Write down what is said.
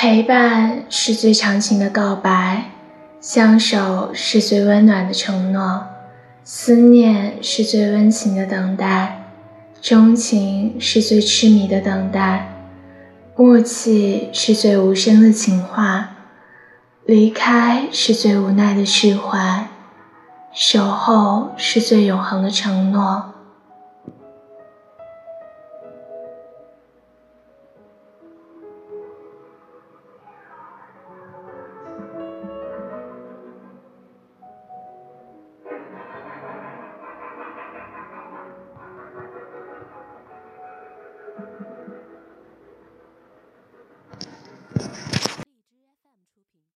陪伴是最长情的告白相守是最温暖的承诺思念是最温情的等待钟情是最痴迷的等待默契是最无声的情话离开是最无奈的释怀守候是最永恒的承诺。